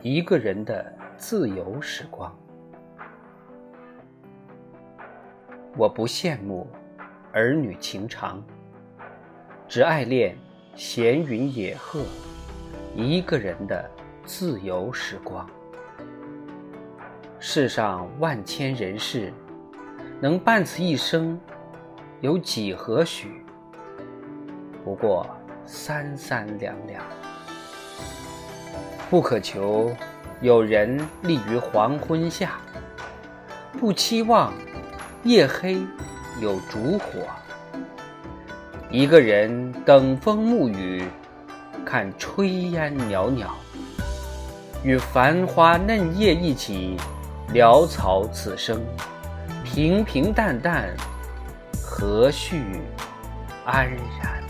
一个人的自由时光。我不羡慕儿女情长，只爱恋闲云野鹤，一个人的自由时光。世上万千人事，能伴此一生，有几何许？不过三三两两。不可求有人立于黄昏下，不期望夜黑有烛火。一个人等风沐雨，看炊烟袅袅，与繁花嫩叶一起潦草此生，平平淡淡，何须安然？